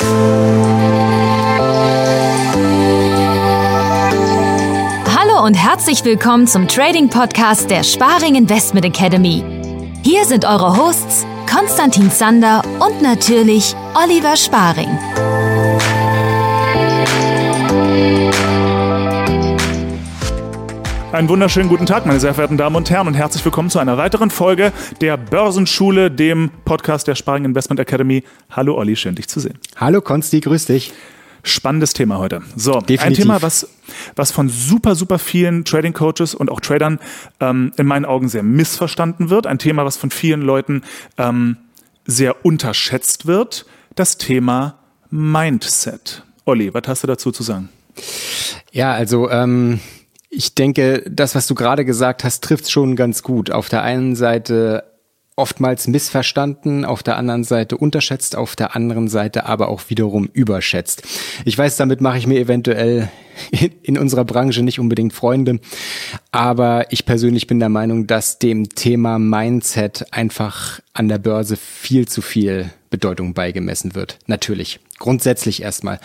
Hallo und herzlich willkommen zum Trading Podcast der Sparing Investment Academy. Hier sind eure Hosts Konstantin Zander und natürlich Oliver Sparing. Einen wunderschönen guten Tag, meine sehr verehrten Damen und Herren, und herzlich willkommen zu einer weiteren Folge der Börsenschule, dem Podcast der Sparing Investment Academy. Hallo Olli, schön dich zu sehen. Hallo Konsti, grüß dich. Spannendes Thema heute. So, Definitiv. ein Thema, was, was von super, super vielen Trading Coaches und auch Tradern ähm, in meinen Augen sehr missverstanden wird. Ein Thema, was von vielen Leuten ähm, sehr unterschätzt wird. Das Thema Mindset. Olli, was hast du dazu zu sagen? Ja, also ähm, ich denke, das, was du gerade gesagt hast, trifft schon ganz gut. Auf der einen Seite oftmals missverstanden, auf der anderen Seite unterschätzt, auf der anderen Seite aber auch wiederum überschätzt. Ich weiß, damit mache ich mir eventuell in unserer Branche nicht unbedingt Freunde, aber ich persönlich bin der Meinung, dass dem Thema Mindset einfach an der Börse viel zu viel Bedeutung beigemessen wird. Natürlich. Grundsätzlich erstmal.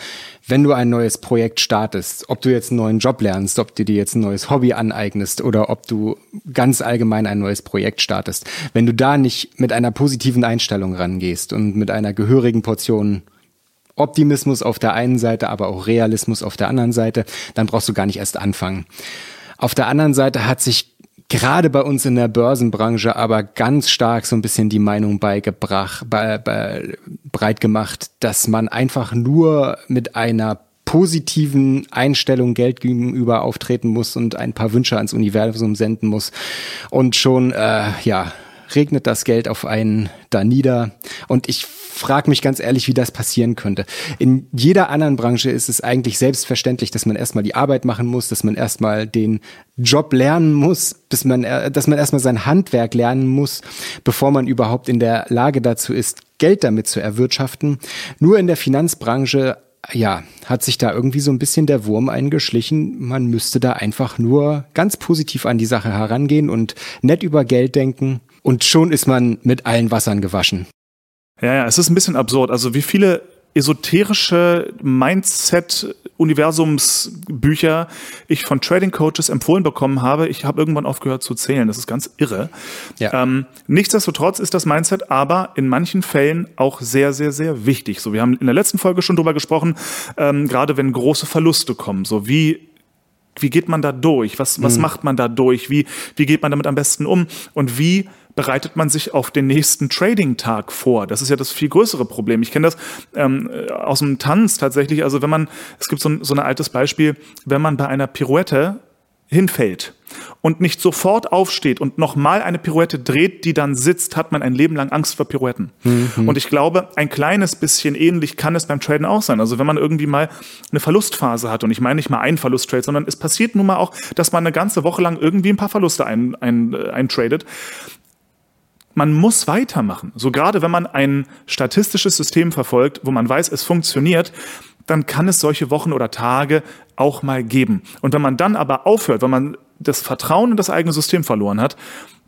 Wenn du ein neues Projekt startest, ob du jetzt einen neuen Job lernst, ob du dir jetzt ein neues Hobby aneignest oder ob du ganz allgemein ein neues Projekt startest, wenn du da nicht mit einer positiven Einstellung rangehst und mit einer gehörigen Portion Optimismus auf der einen Seite, aber auch Realismus auf der anderen Seite, dann brauchst du gar nicht erst anfangen. Auf der anderen Seite hat sich gerade bei uns in der Börsenbranche aber ganz stark so ein bisschen die Meinung beigebracht, be, be, breit gemacht, dass man einfach nur mit einer positiven Einstellung Geld gegenüber auftreten muss und ein paar Wünsche ans Universum senden muss. Und schon äh, ja regnet das Geld auf einen da nieder und ich frage mich ganz ehrlich, wie das passieren könnte. In jeder anderen Branche ist es eigentlich selbstverständlich, dass man erstmal die Arbeit machen muss, dass man erstmal den Job lernen muss, bis man, äh, dass man erstmal sein Handwerk lernen muss, bevor man überhaupt in der Lage dazu ist, Geld damit zu erwirtschaften. Nur in der Finanzbranche ja, hat sich da irgendwie so ein bisschen der Wurm eingeschlichen. Man müsste da einfach nur ganz positiv an die Sache herangehen und nett über Geld denken. Und schon ist man mit allen Wassern gewaschen. Ja, ja, es ist ein bisschen absurd. Also wie viele esoterische Mindset-Universumsbücher ich von Trading Coaches empfohlen bekommen habe. Ich habe irgendwann aufgehört zu zählen. Das ist ganz irre. Ja. Ähm, nichtsdestotrotz ist das Mindset aber in manchen Fällen auch sehr, sehr, sehr wichtig. So, wir haben in der letzten Folge schon drüber gesprochen, ähm, gerade wenn große Verluste kommen. So, wie wie geht man da durch? Was, was mhm. macht man da durch? Wie, wie geht man damit am besten um? Und wie bereitet man sich auf den nächsten Trading-Tag vor? Das ist ja das viel größere Problem. Ich kenne das ähm, aus dem Tanz tatsächlich. Also wenn man, es gibt so ein, so ein altes Beispiel, wenn man bei einer Pirouette hinfällt und nicht sofort aufsteht und nochmal eine Pirouette dreht, die dann sitzt, hat man ein Leben lang Angst vor Pirouetten. Mhm. Und ich glaube, ein kleines bisschen ähnlich kann es beim Traden auch sein. Also wenn man irgendwie mal eine Verlustphase hat, und ich meine nicht mal einen Verlusttrade, sondern es passiert nun mal auch, dass man eine ganze Woche lang irgendwie ein paar Verluste eintradet, ein, ein, ein man muss weitermachen. So gerade wenn man ein statistisches System verfolgt, wo man weiß, es funktioniert, dann kann es solche Wochen oder Tage auch mal geben. Und wenn man dann aber aufhört, wenn man das Vertrauen in das eigene System verloren hat,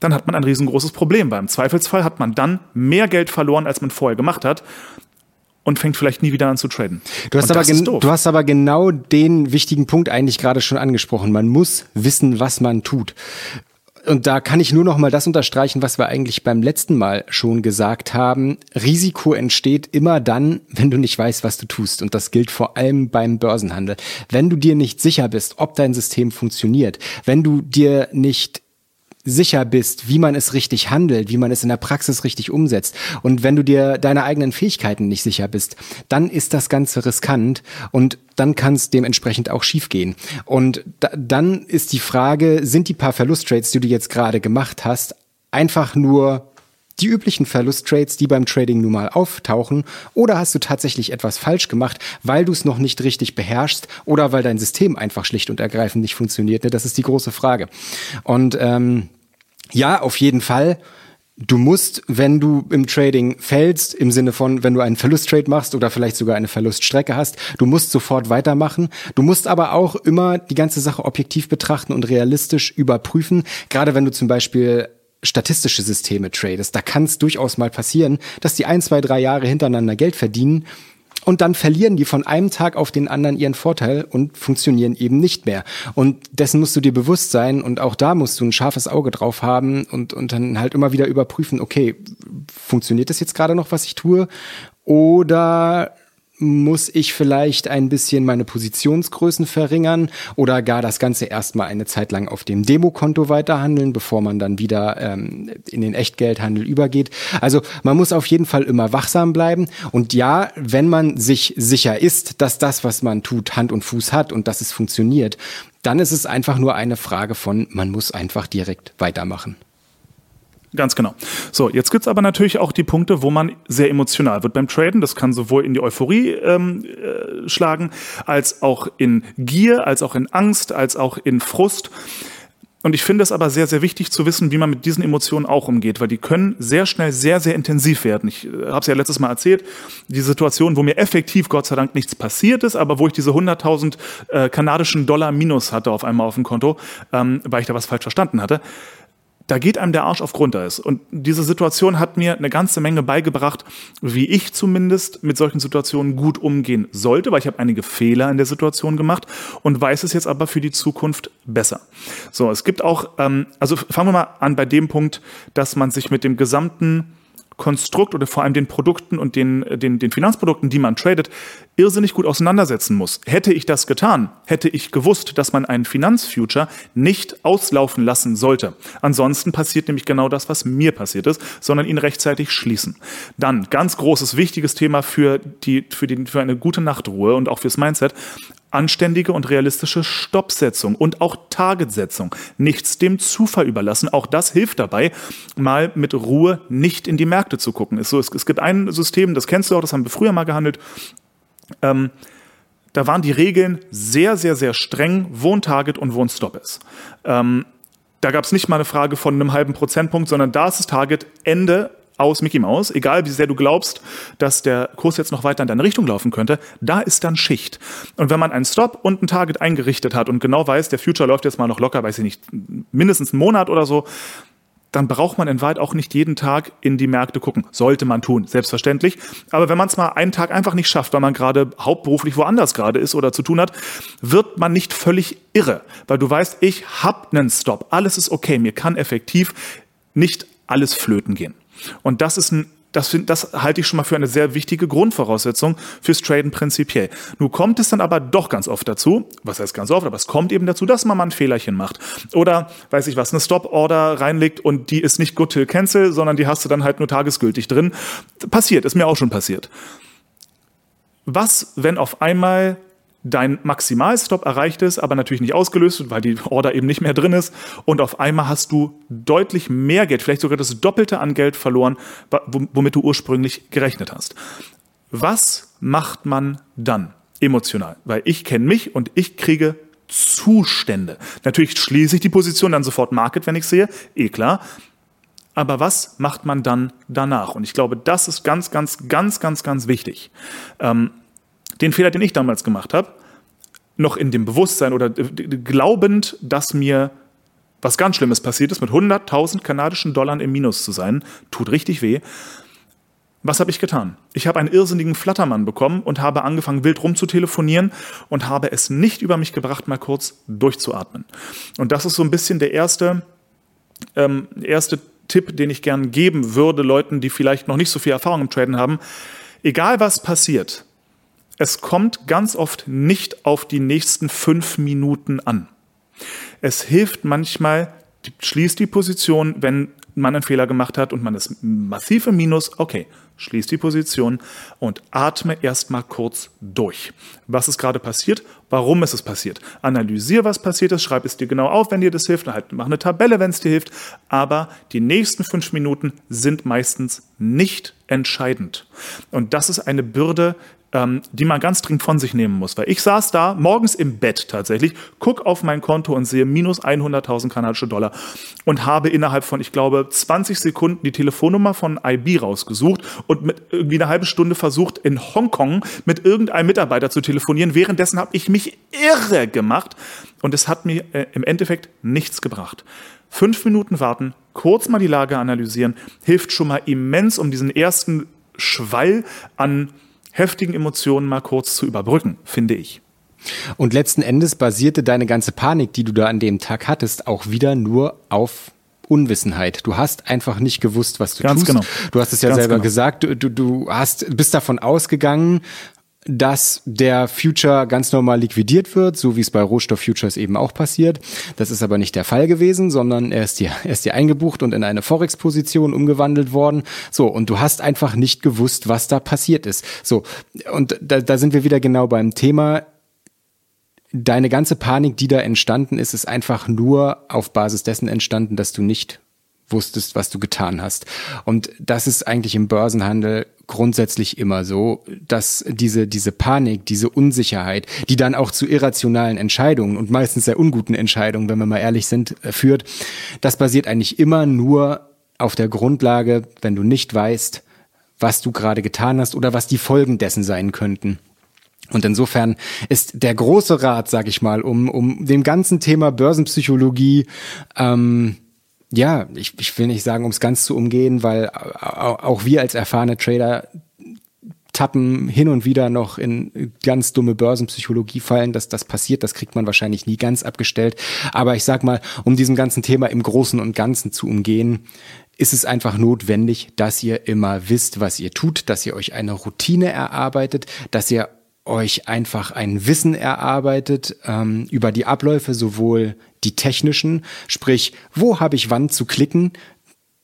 dann hat man ein riesengroßes Problem. Beim Zweifelsfall hat man dann mehr Geld verloren, als man vorher gemacht hat und fängt vielleicht nie wieder an zu traden. Du hast, aber, du hast aber genau den wichtigen Punkt eigentlich gerade schon angesprochen. Man muss wissen, was man tut. Und da kann ich nur noch mal das unterstreichen, was wir eigentlich beim letzten Mal schon gesagt haben. Risiko entsteht immer dann, wenn du nicht weißt, was du tust. Und das gilt vor allem beim Börsenhandel. Wenn du dir nicht sicher bist, ob dein System funktioniert, wenn du dir nicht sicher bist, wie man es richtig handelt, wie man es in der Praxis richtig umsetzt. Und wenn du dir deine eigenen Fähigkeiten nicht sicher bist, dann ist das Ganze riskant und dann kann es dementsprechend auch schiefgehen. Und da, dann ist die Frage, sind die paar Verlusttrades, die du jetzt gerade gemacht hast, einfach nur die üblichen Verlusttrades, die beim Trading nun mal auftauchen, oder hast du tatsächlich etwas falsch gemacht, weil du es noch nicht richtig beherrschst oder weil dein System einfach schlicht und ergreifend nicht funktioniert? Ne? Das ist die große Frage. Und ähm, ja, auf jeden Fall. Du musst, wenn du im Trading fällst, im Sinne von, wenn du einen Verlusttrade machst oder vielleicht sogar eine Verluststrecke hast, du musst sofort weitermachen. Du musst aber auch immer die ganze Sache objektiv betrachten und realistisch überprüfen. Gerade wenn du zum Beispiel statistische Systeme tradest, da kann es durchaus mal passieren, dass die ein, zwei, drei Jahre hintereinander Geld verdienen und dann verlieren die von einem Tag auf den anderen ihren Vorteil und funktionieren eben nicht mehr. Und dessen musst du dir bewusst sein und auch da musst du ein scharfes Auge drauf haben und, und dann halt immer wieder überprüfen, okay, funktioniert das jetzt gerade noch, was ich tue? Oder muss ich vielleicht ein bisschen meine Positionsgrößen verringern oder gar das Ganze erstmal eine Zeit lang auf dem Demokonto weiterhandeln, bevor man dann wieder ähm, in den Echtgeldhandel übergeht. Also man muss auf jeden Fall immer wachsam bleiben. Und ja, wenn man sich sicher ist, dass das, was man tut, Hand und Fuß hat und dass es funktioniert, dann ist es einfach nur eine Frage von, man muss einfach direkt weitermachen. Ganz genau. So, jetzt gibt's aber natürlich auch die Punkte, wo man sehr emotional wird beim Traden. Das kann sowohl in die Euphorie ähm, äh, schlagen, als auch in Gier, als auch in Angst, als auch in Frust. Und ich finde es aber sehr, sehr wichtig zu wissen, wie man mit diesen Emotionen auch umgeht, weil die können sehr schnell sehr, sehr intensiv werden. Ich äh, habe es ja letztes Mal erzählt, die Situation, wo mir effektiv Gott sei Dank nichts passiert ist, aber wo ich diese 100.000 äh, kanadischen Dollar Minus hatte auf einmal auf dem Konto, ähm, weil ich da was falsch verstanden hatte da geht einem der Arsch auf Grundeis. Und diese Situation hat mir eine ganze Menge beigebracht, wie ich zumindest mit solchen Situationen gut umgehen sollte, weil ich habe einige Fehler in der Situation gemacht und weiß es jetzt aber für die Zukunft besser. So, es gibt auch, ähm, also fangen wir mal an bei dem Punkt, dass man sich mit dem gesamten Konstrukt oder vor allem den Produkten und den, den, den Finanzprodukten, die man tradet, irrsinnig gut auseinandersetzen muss. Hätte ich das getan, hätte ich gewusst, dass man einen Finanzfuture nicht auslaufen lassen sollte. Ansonsten passiert nämlich genau das, was mir passiert ist, sondern ihn rechtzeitig schließen. Dann, ganz großes, wichtiges Thema für, die, für, die, für eine gute Nachtruhe und auch fürs Mindset anständige und realistische Stoppsetzung und auch Targetsetzung. Nichts dem Zufall überlassen. Auch das hilft dabei, mal mit Ruhe nicht in die Märkte zu gucken. Es, so, es, es gibt ein System, das kennst du auch, das haben wir früher mal gehandelt. Ähm, da waren die Regeln sehr, sehr, sehr streng, wo ein Target und wo ein Stop ist. Ähm, da gab es nicht mal eine Frage von einem halben Prozentpunkt, sondern da ist das Target Ende aus Mickey Mouse, egal wie sehr du glaubst, dass der Kurs jetzt noch weiter in deine Richtung laufen könnte, da ist dann Schicht. Und wenn man einen Stop und ein Target eingerichtet hat und genau weiß, der Future läuft jetzt mal noch locker, weiß ich nicht, mindestens einen Monat oder so, dann braucht man in Wahrheit auch nicht jeden Tag in die Märkte gucken. Sollte man tun, selbstverständlich. Aber wenn man es mal einen Tag einfach nicht schafft, weil man gerade hauptberuflich woanders gerade ist oder zu tun hat, wird man nicht völlig irre. Weil du weißt, ich habe einen Stop. Alles ist okay. Mir kann effektiv nicht alles flöten gehen. Und das ist ein das, find, das halte ich schon mal für eine sehr wichtige Grundvoraussetzung fürs Traden prinzipiell. Nun kommt es dann aber doch ganz oft dazu, was heißt ganz oft, aber es kommt eben dazu, dass man mal ein Fehlerchen macht. Oder, weiß ich was, eine Stop-Order reinlegt und die ist nicht good till cancel, sondern die hast du dann halt nur tagesgültig drin. Passiert, ist mir auch schon passiert. Was, wenn auf einmal dein Maximalstop erreicht ist, aber natürlich nicht ausgelöst, weil die Order eben nicht mehr drin ist. Und auf einmal hast du deutlich mehr Geld, vielleicht sogar das Doppelte an Geld verloren, womit du ursprünglich gerechnet hast. Was macht man dann emotional? Weil ich kenne mich und ich kriege Zustände. Natürlich schließe ich die Position dann sofort Market, wenn ich sehe, eh klar. Aber was macht man dann danach? Und ich glaube, das ist ganz, ganz, ganz, ganz, ganz wichtig. Ähm, den Fehler, den ich damals gemacht habe, noch in dem Bewusstsein oder glaubend, dass mir was ganz Schlimmes passiert ist, mit 100.000 kanadischen Dollar im Minus zu sein, tut richtig weh. Was habe ich getan? Ich habe einen irrsinnigen Flattermann bekommen und habe angefangen, wild rumzutelefonieren und habe es nicht über mich gebracht, mal kurz durchzuatmen. Und das ist so ein bisschen der erste, ähm, erste Tipp, den ich gern geben würde, Leuten, die vielleicht noch nicht so viel Erfahrung im Traden haben. Egal was passiert, es kommt ganz oft nicht auf die nächsten fünf Minuten an. Es hilft manchmal, schließt die Position, wenn man einen Fehler gemacht hat und man ist massiv im Minus, okay, schließ die Position und atme erstmal kurz durch. Was ist gerade passiert? Warum ist es passiert? Analysier, was passiert ist, schreib es dir genau auf, wenn dir das hilft, halt mach eine Tabelle, wenn es dir hilft, aber die nächsten fünf Minuten sind meistens nicht entscheidend. Und das ist eine Bürde, ähm, die man ganz dringend von sich nehmen muss. Weil ich saß da morgens im Bett tatsächlich, guck auf mein Konto und sehe minus 100.000 kanadische Dollar und habe innerhalb von, ich glaube, 20 Sekunden die Telefonnummer von IB rausgesucht und mit irgendwie eine halbe Stunde versucht, in Hongkong mit irgendeinem Mitarbeiter zu telefonieren. Währenddessen habe ich mich irre gemacht und es hat mir äh, im Endeffekt nichts gebracht. Fünf Minuten warten, kurz mal die Lage analysieren, hilft schon mal immens, um diesen ersten Schwall an heftigen Emotionen mal kurz zu überbrücken, finde ich. Und letzten Endes basierte deine ganze Panik, die du da an dem Tag hattest, auch wieder nur auf Unwissenheit. Du hast einfach nicht gewusst, was du Ganz tust. Genau. Du hast es ja Ganz selber genau. gesagt. Du, du, du hast, bist davon ausgegangen, dass der Future ganz normal liquidiert wird, so wie es bei Rohstoff-Futures eben auch passiert. Das ist aber nicht der Fall gewesen, sondern er ist dir, er ist dir eingebucht und in eine Forex-Position umgewandelt worden. So, und du hast einfach nicht gewusst, was da passiert ist. So, und da, da sind wir wieder genau beim Thema deine ganze Panik, die da entstanden ist, ist einfach nur auf Basis dessen entstanden, dass du nicht wusstest, was du getan hast. Und das ist eigentlich im Börsenhandel grundsätzlich immer so, dass diese, diese Panik, diese Unsicherheit, die dann auch zu irrationalen Entscheidungen und meistens sehr unguten Entscheidungen, wenn wir mal ehrlich sind, äh, führt, das basiert eigentlich immer nur auf der Grundlage, wenn du nicht weißt, was du gerade getan hast oder was die Folgen dessen sein könnten. Und insofern ist der große Rat, sag ich mal, um, um dem ganzen Thema Börsenpsychologie, ähm, ja, ich, ich will nicht sagen, um es ganz zu umgehen, weil auch wir als erfahrene Trader tappen hin und wieder noch in ganz dumme Börsenpsychologie fallen, dass das passiert, das kriegt man wahrscheinlich nie ganz abgestellt. Aber ich sag mal, um diesem ganzen Thema im Großen und Ganzen zu umgehen, ist es einfach notwendig, dass ihr immer wisst, was ihr tut, dass ihr euch eine Routine erarbeitet, dass ihr euch einfach ein Wissen erarbeitet ähm, über die Abläufe, sowohl die technischen, sprich, wo habe ich wann zu klicken,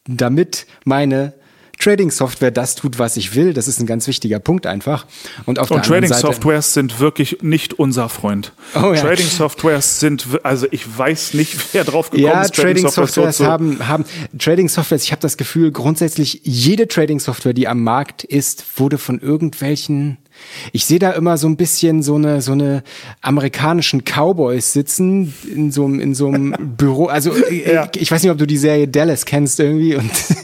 damit meine Trading-Software das tut, was ich will. Das ist ein ganz wichtiger Punkt einfach. Und auf Und Trading-Softwares sind wirklich nicht unser Freund. Oh ja. Trading-Softwares sind, also ich weiß nicht, wer drauf gekommen ja, ist, Trading-Softwares so haben, haben Trading-Softwares, ich habe das Gefühl, grundsätzlich jede Trading-Software, die am Markt ist, wurde von irgendwelchen ich sehe da immer so ein bisschen so eine so eine amerikanischen Cowboys sitzen in so einem in so einem Büro. Also äh, Ja. ich weiß nicht, ob du die Serie Dallas kennst irgendwie und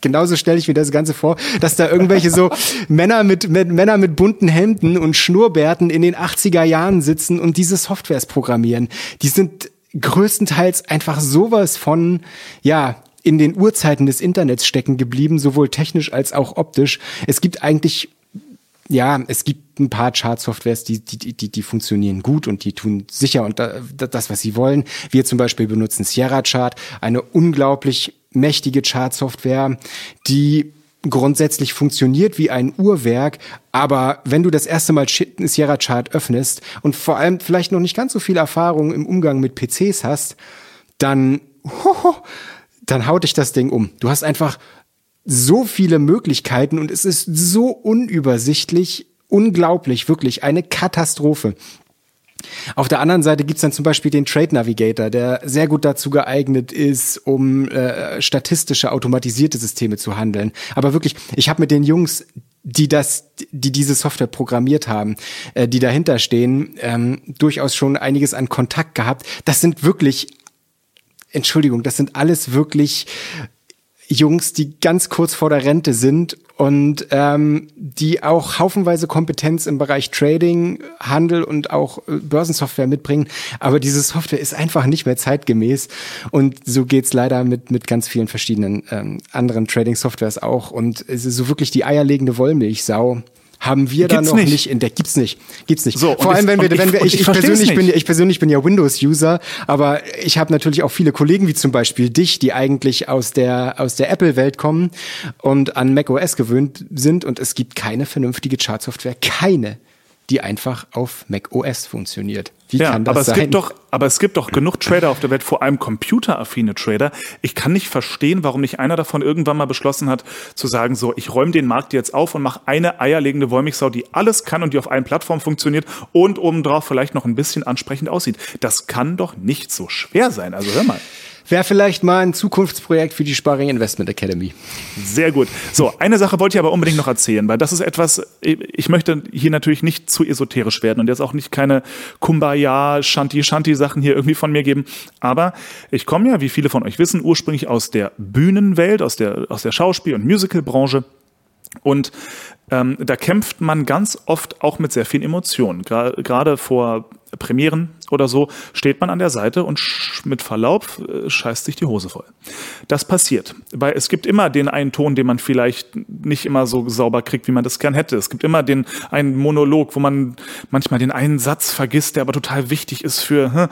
genauso stelle ich mir das Ganze vor, dass da irgendwelche so Männer mit, mit Männer mit bunten Hemden und Schnurrbärten in den 80er Jahren sitzen und diese Softwares programmieren. Die sind größtenteils einfach sowas von ja in den Urzeiten des Internets stecken geblieben, sowohl technisch als auch optisch. Es gibt eigentlich ja, es gibt ein paar Chart-Softwares, die, die, die, die funktionieren gut und die tun sicher und da, das, was sie wollen. Wir zum Beispiel benutzen Sierra Chart, eine unglaublich mächtige Chart-Software, die grundsätzlich funktioniert wie ein Uhrwerk, aber wenn du das erste Mal Sierra Chart öffnest und vor allem vielleicht noch nicht ganz so viel Erfahrung im Umgang mit PCs hast, dann, hoho, dann haut dich das Ding um. Du hast einfach so viele Möglichkeiten und es ist so unübersichtlich, unglaublich, wirklich eine Katastrophe. Auf der anderen Seite gibt's dann zum Beispiel den Trade Navigator, der sehr gut dazu geeignet ist, um äh, statistische, automatisierte Systeme zu handeln. Aber wirklich, ich habe mit den Jungs, die das, die diese Software programmiert haben, äh, die dahinter stehen, ähm, durchaus schon einiges an Kontakt gehabt. Das sind wirklich, Entschuldigung, das sind alles wirklich Jungs, die ganz kurz vor der Rente sind und ähm, die auch haufenweise Kompetenz im Bereich Trading, Handel und auch äh, Börsensoftware mitbringen. Aber diese Software ist einfach nicht mehr zeitgemäß. Und so geht's leider mit, mit ganz vielen verschiedenen ähm, anderen Trading-Softwares auch. Und es ist so wirklich die eierlegende Wollmilchsau haben wir da Gibt's noch nicht. nicht entdeckt. Gibt's nicht. Gibt's nicht. So, Vor allem, wenn wir, wenn wir, ich, ich ich, persönlich bin, ich persönlich bin ja Windows-User, aber ich habe natürlich auch viele Kollegen, wie zum Beispiel dich, die eigentlich aus der, aus der Apple-Welt kommen und an macOS gewöhnt sind und es gibt keine vernünftige Chartsoftware, keine, die einfach auf macOS funktioniert. Wie Ja, kann das aber es sein? gibt doch, aber es gibt doch genug Trader auf der Welt, vor allem computeraffine Trader. Ich kann nicht verstehen, warum nicht einer davon irgendwann mal beschlossen hat, zu sagen, so, ich räume den Markt jetzt auf und mache eine eierlegende Wollmilchsau, die alles kann und die auf allen Plattformen funktioniert und obendrauf vielleicht noch ein bisschen ansprechend aussieht. Das kann doch nicht so schwer sein. Also hör mal. Wäre vielleicht mal ein Zukunftsprojekt für die Sparing Investment Academy. Sehr gut. So, eine Sache wollte ich aber unbedingt noch erzählen, weil das ist etwas, ich möchte hier natürlich nicht zu esoterisch werden und jetzt auch nicht keine Kumbaya, Shanti, Shanti Sachen hier irgendwie von mir geben. Aber ich komme ja, wie viele von euch wissen, ursprünglich aus der Bühnenwelt, aus der, aus der Schauspiel- und Musicalbranche. Und ähm, da kämpft man ganz oft auch mit sehr vielen Emotionen. Gra- Gerade vor Premieren oder so, steht man an der Seite und mit Verlaub äh, scheißt sich die Hose voll. Das passiert. Weil es gibt immer den einen Ton, den man vielleicht nicht immer so sauber kriegt, wie man das gern hätte. Es gibt immer den einen Monolog, wo man manchmal den einen Satz vergisst, der aber total wichtig ist für. Hm.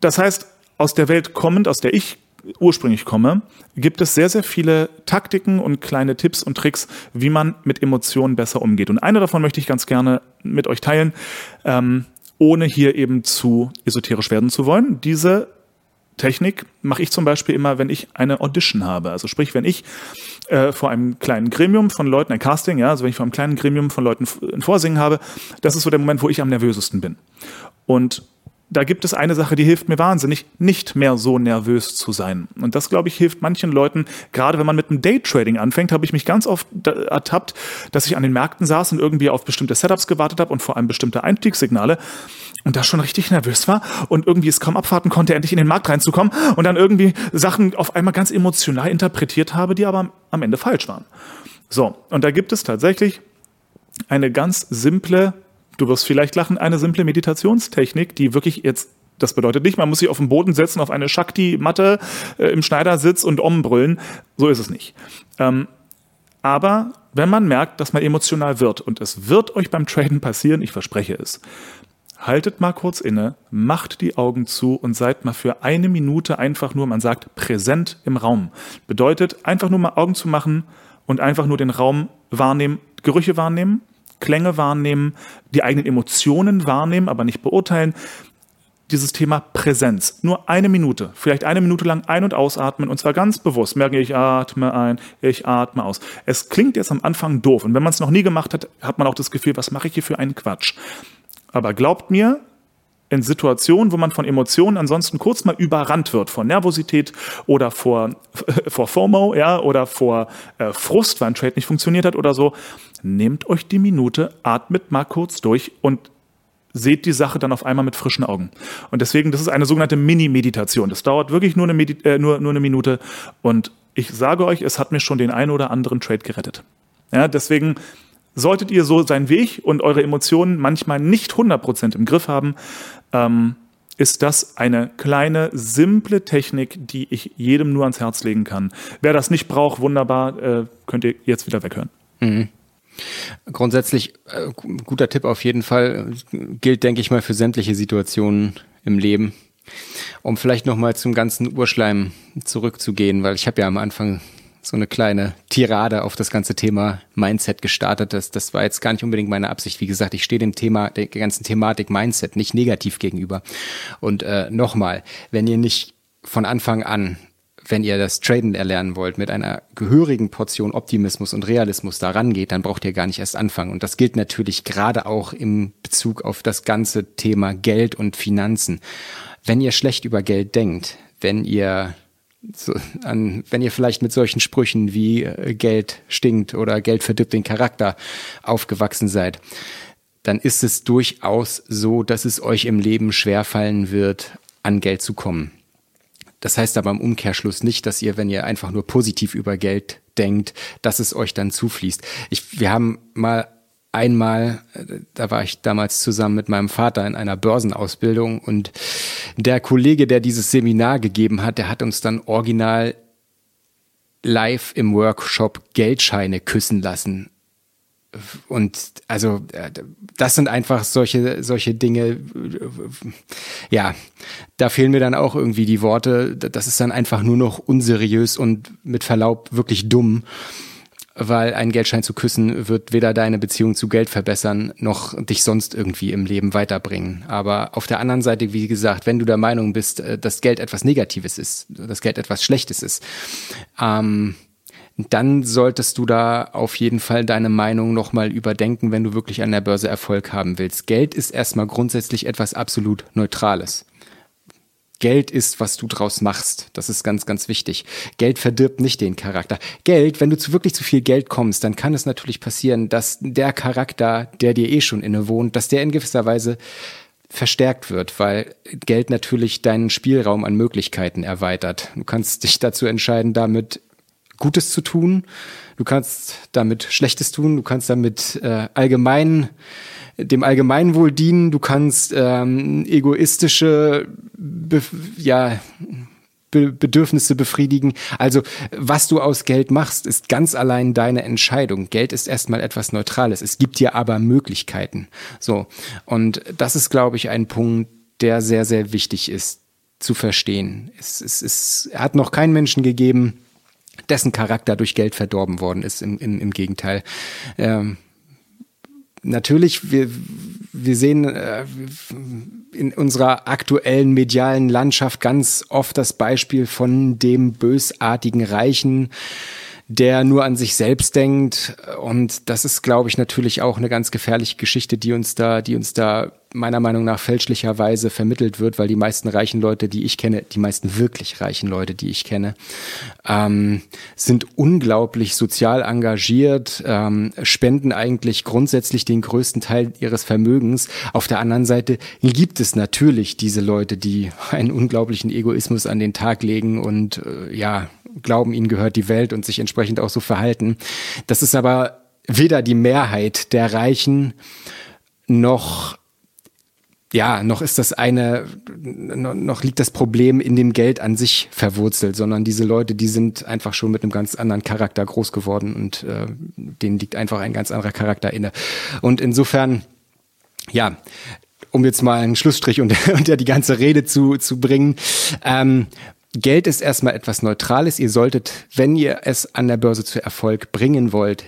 Das heißt, aus der Welt kommend, aus der ich ursprünglich komme, gibt es sehr, sehr viele Taktiken und kleine Tipps und Tricks, wie man mit Emotionen besser umgeht. Und eine davon möchte ich ganz gerne mit euch teilen, ähm, ohne hier eben zu esoterisch werden zu wollen. Diese Technik mache ich zum Beispiel immer, wenn ich eine Audition habe. Also sprich, wenn ich äh, vor einem kleinen Gremium von Leuten, ein Casting, ja, also wenn ich vor einem kleinen Gremium von Leuten ein Vorsingen habe, das ist so der Moment, wo ich am nervösesten bin. Und da gibt es eine Sache, die hilft mir wahnsinnig, nicht mehr so nervös zu sein. Und das, glaube ich, hilft manchen Leuten, gerade wenn man mit einem Daytrading anfängt, habe ich mich ganz oft ertappt, dass ich an den Märkten saß und irgendwie auf bestimmte Setups gewartet habe und vor allem bestimmte Einstiegssignale und da schon richtig nervös war und irgendwie es kaum abwarten konnte, endlich in den Markt reinzukommen und dann irgendwie Sachen auf einmal ganz emotional interpretiert habe, die aber am Ende falsch waren. So, und da gibt es tatsächlich eine ganz simple du wirst vielleicht lachen, eine simple Meditationstechnik, die wirklich jetzt das bedeutet nicht, man muss sich auf den Boden setzen, auf eine Shakti-Matte äh, im Schneidersitz und ombrüllen. So ist es nicht. Ähm, aber wenn man merkt, dass man emotional wird, und es wird euch beim Traden passieren, ich verspreche es, haltet mal kurz inne, macht die Augen zu und seid mal für eine Minute einfach nur, man sagt, präsent im Raum. Bedeutet, einfach nur mal Augen zu machen und einfach nur den Raum wahrnehmen, Gerüche wahrnehmen, Klänge wahrnehmen, die eigenen Emotionen wahrnehmen, aber nicht beurteilen. Dieses Thema Präsenz. Nur eine Minute, vielleicht eine Minute lang ein- und ausatmen und zwar ganz bewusst. Merke ich atme ein, ich atme aus. Es klingt jetzt am Anfang doof und wenn man es noch nie gemacht hat, hat man auch das Gefühl, was mache ich hier für einen Quatsch. Aber glaubt mir, in Situationen, wo man von Emotionen ansonsten kurz mal überrannt wird, vor Nervosität oder vor, vor FOMO, ja, oder vor äh, Frust, weil ein Trade nicht funktioniert hat oder so, nehmt euch die Minute, atmet mal kurz durch und seht die Sache dann auf einmal mit frischen Augen. Und deswegen, das ist eine sogenannte Mini-Meditation. Das dauert wirklich nur eine, Medi äh, nur, nur eine Minute. Und ich sage euch, es hat mir schon den einen oder anderen Trade gerettet. Ja, deswegen solltet ihr so sein wie ich und eure Emotionen manchmal nicht 100% im Griff haben, ähm, ist das eine kleine, simple Technik, die ich jedem nur ans Herz legen kann. Wer das nicht braucht, wunderbar, äh, könnt ihr jetzt wieder weghören. Mhm. Grundsätzlich äh, guter Tipp auf jeden Fall. Gilt, denke ich mal, für sämtliche Situationen im Leben. Um vielleicht nochmal zum ganzen Urschleim zurückzugehen, weil ich habe ja am Anfang so eine kleine Tirade auf das ganze Thema Mindset gestartet. Das, das war jetzt gar nicht unbedingt meine Absicht. Wie gesagt, ich stehe dem Thema, der ganzen Thematik Mindset nicht negativ gegenüber. Und äh, nochmal, wenn ihr nicht von Anfang an wenn ihr das Traden erlernen wollt, mit einer gehörigen Portion Optimismus und Realismus da rangeht, dann braucht ihr gar nicht erst anfangen. Und das gilt natürlich gerade auch im Bezug auf das ganze Thema Geld und Finanzen. Wenn ihr schlecht über Geld denkt, wenn ihr so, an, wenn ihr vielleicht mit solchen Sprüchen wie äh, Geld stinkt oder Geld verdirbt den Charakter aufgewachsen seid, dann ist es durchaus so, dass es euch im Leben schwerfallen wird, an Geld zu kommen. Das heißt aber im Umkehrschluss nicht, dass ihr, wenn ihr einfach nur positiv über Geld denkt, dass es euch dann zufließt. Ich, wir haben mal einmal, da war ich damals zusammen mit meinem Vater in einer Börsenausbildung und der Kollege, der dieses Seminar gegeben hat, der hat uns dann original live im Workshop Geldscheine küssen lassen. Und also äh, das sind einfach solche solche Dinge ja da fehlen mir dann auch irgendwie die Worte. Das ist dann einfach nur noch unseriös und mit Verlaub wirklich dumm weil ein Geldschein zu küssen wird weder deine Beziehung zu Geld verbessern noch dich sonst irgendwie im Leben weiterbringen aber auf der anderen Seite wie gesagt wenn du der Meinung bist äh, dass Geld etwas Negatives ist dass Geld etwas Schlechtes ist ähm, dann solltest du da auf jeden Fall deine Meinung nochmal überdenken, wenn du wirklich an der Börse Erfolg haben willst. Geld ist erstmal grundsätzlich etwas absolut Neutrales. Geld ist, was du draus machst. Das ist ganz, ganz wichtig. Geld verdirbt nicht den Charakter. Geld, wenn du zu wirklich zu viel Geld kommst, dann kann es natürlich passieren, dass der Charakter, der dir eh schon inne wohnt, dass der in gewisser Weise verstärkt wird, weil Geld natürlich deinen Spielraum an Möglichkeiten erweitert. Du kannst dich dazu entscheiden, damit Gutes zu tun, du kannst damit Schlechtes tun, du kannst damit äh, allgemein dem Allgemeinwohl dienen, du kannst ähm, egoistische, Be ja, Be Bedürfnisse befriedigen. Also was du aus Geld machst, ist ganz allein deine Entscheidung. Geld ist erstmal etwas Neutrales. Es gibt dir aber Möglichkeiten. So. Und das ist, glaube ich, ein Punkt, der sehr, sehr wichtig ist zu verstehen. Es, es, es hat noch keinen Menschen gegeben, dessen Charakter durch Geld verdorben worden ist. Im, im, im Gegenteil. Ähm, natürlich, wir, wir sehen äh, in unserer aktuellen medialen Landschaft ganz oft das Beispiel von dem bösartigen Reichen, der nur an sich selbst denkt. Und das ist, glaube ich, natürlich auch eine ganz gefährliche Geschichte, die uns da, die uns da meiner Meinung nach fälschlicherweise vermittelt wird, weil die meisten reichen Leute, die ich kenne, die meisten wirklich reichen Leute, die ich kenne, ähm, sind unglaublich sozial engagiert, ähm, spenden eigentlich grundsätzlich den größten Teil ihres Vermögens. Auf der anderen Seite gibt es natürlich diese Leute, die einen unglaublichen Egoismus an den Tag legen und äh, ja, glauben, ihnen gehört die Welt und sich entsprechend auch so verhalten. Das ist aber weder die Mehrheit der Reichen noch ja, noch ist das eine, noch liegt das Problem in dem Geld an sich verwurzelt, sondern diese Leute, die sind einfach schon mit einem ganz anderen Charakter groß geworden und äh, denen liegt einfach ein ganz anderer Charakter inne. Und insofern, ja, um jetzt mal einen Schlussstrich unter, unter die ganze Rede zu, zu bringen, ähm, Geld ist erstmal etwas Neutrales. Ihr solltet, wenn ihr es an der Börse zu Erfolg bringen wollt,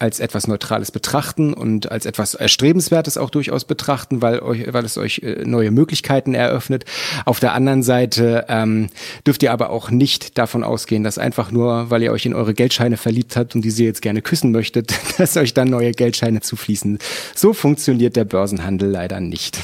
als etwas Neutrales betrachten und als etwas Erstrebenswertes auch durchaus betrachten, weil, euch, weil es euch äh, neue Möglichkeiten eröffnet. Auf der anderen Seite ähm, dürft ihr aber auch nicht davon ausgehen, dass einfach nur, weil ihr euch in eure Geldscheine verliebt habt und diese jetzt gerne küssen möchtet, dass euch dann neue Geldscheine zufließen. So funktioniert der Börsenhandel leider nicht.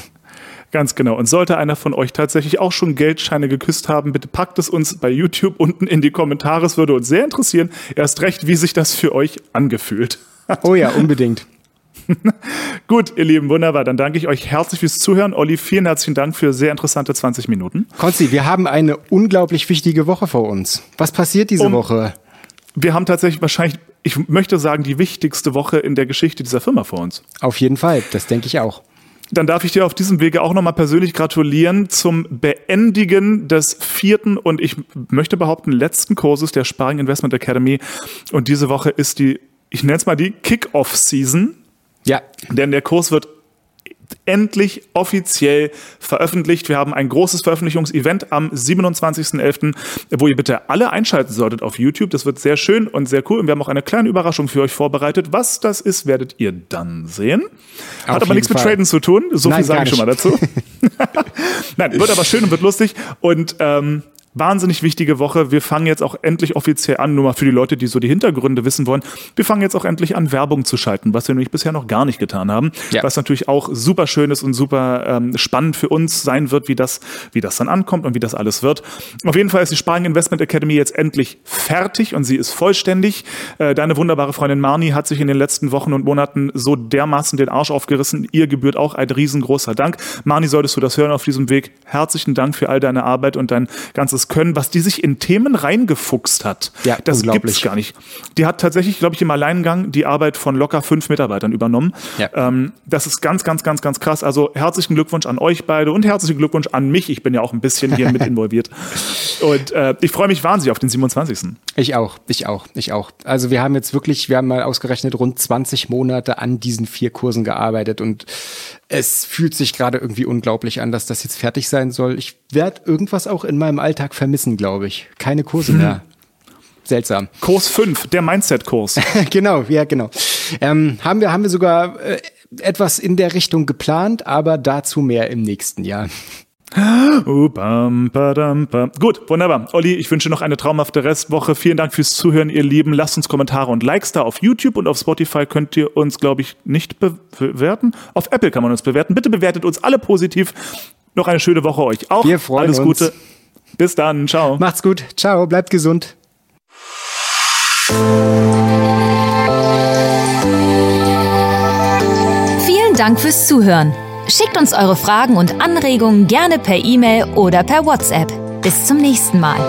Ganz genau. Und sollte einer von euch tatsächlich auch schon Geldscheine geküsst haben, bitte packt es uns bei YouTube unten in die Kommentare. Es würde uns sehr interessieren. Erst recht, wie sich das für euch angefühlt hat. Oh ja, unbedingt. Gut, ihr Lieben, wunderbar. Dann danke ich euch herzlich fürs Zuhören. Olli, vielen herzlichen Dank für sehr interessante 20 Minuten. Konzi, wir haben eine unglaublich wichtige Woche vor uns. Was passiert diese um, Woche? Wir haben tatsächlich wahrscheinlich, ich möchte sagen, die wichtigste Woche in der Geschichte dieser Firma vor uns. Auf jeden Fall, das denke ich auch. Dann darf ich dir auf diesem Wege auch nochmal persönlich gratulieren zum Beendigen des vierten und ich möchte behaupten letzten Kurses der Sparring Investment Academy. Und diese Woche ist die, ich nenne es mal die Kick-Off-Season. Ja. Denn der Kurs wird endlich offiziell veröffentlicht. Wir haben ein großes Veröffentlichungsevent am 27.11., wo ihr bitte alle einschalten solltet auf YouTube. Das wird sehr schön und sehr cool. Und wir haben auch eine kleine Überraschung für euch vorbereitet. Was das ist, werdet ihr dann sehen. Hat aber nichts Fall. mit Traden zu tun. So Nein, viel sage ich schon mal dazu. Nein, wird aber schön und wird lustig. Und ähm, wahnsinnig wichtige Woche. Wir fangen jetzt auch endlich offiziell an, nur mal für die Leute, die so die Hintergründe wissen wollen. Wir fangen jetzt auch endlich an, Werbung zu schalten, was wir nämlich bisher noch gar nicht getan haben. Ja. Was natürlich auch super schön ist und super ähm, spannend für uns sein wird, wie das, wie das dann ankommt und wie das alles wird. Auf jeden Fall ist die Sparring Investment Academy jetzt endlich fertig und sie ist vollständig. Äh, deine wunderbare Freundin Marni hat sich in den letzten Wochen und Monaten so dermaßen den Arsch aufgerissen. Ihr gebührt auch ein riesengroßer Dank. Marni, solltest du das hören auf diesem Weg? Herzlichen Dank für all deine Arbeit und dein ganzes können, was die sich in Themen reingefuchst hat. Ja, das gibt's gar nicht. Die hat tatsächlich, glaube ich, im Alleingang die Arbeit von locker fünf Mitarbeitern übernommen. Ja. Ähm, das ist ganz, ganz, ganz, ganz krass. Also herzlichen Glückwunsch an euch beide und herzlichen Glückwunsch an mich. Ich bin ja auch ein bisschen hier mit involviert. Und äh, ich freue mich wahnsinnig auf den 27. Ich auch, ich auch, ich auch. Also wir haben jetzt wirklich, wir haben mal ausgerechnet rund 20 Monate an diesen vier Kursen gearbeitet und es fühlt sich gerade irgendwie unglaublich an, dass das jetzt fertig sein soll. Ich werde irgendwas auch in meinem Alltag vermissen, glaube ich. Keine Kurse hm. mehr. Seltsam. Kurs 5, der Mindset-Kurs. genau, ja, genau. Ähm, haben, wir, haben wir sogar äh, etwas in der Richtung geplant, aber dazu mehr im nächsten Jahr. Gut, wunderbar. Olli, ich wünsche noch eine traumhafte Restwoche. Vielen Dank fürs Zuhören, ihr Lieben. Lasst uns Kommentare und Likes da. Auf YouTube und auf Spotify könnt ihr uns, glaube ich, nicht bewerten. Auf Apple kann man uns bewerten. Bitte bewertet uns alle positiv. Noch eine schöne Woche euch auch. Wir freuen Alles uns. Gute. Bis dann. Ciao. Macht's gut. Ciao. Bleibt gesund. Vielen Dank fürs Zuhören. Schickt uns eure Fragen und Anregungen gerne per E-Mail oder per WhatsApp. Bis zum nächsten Mal.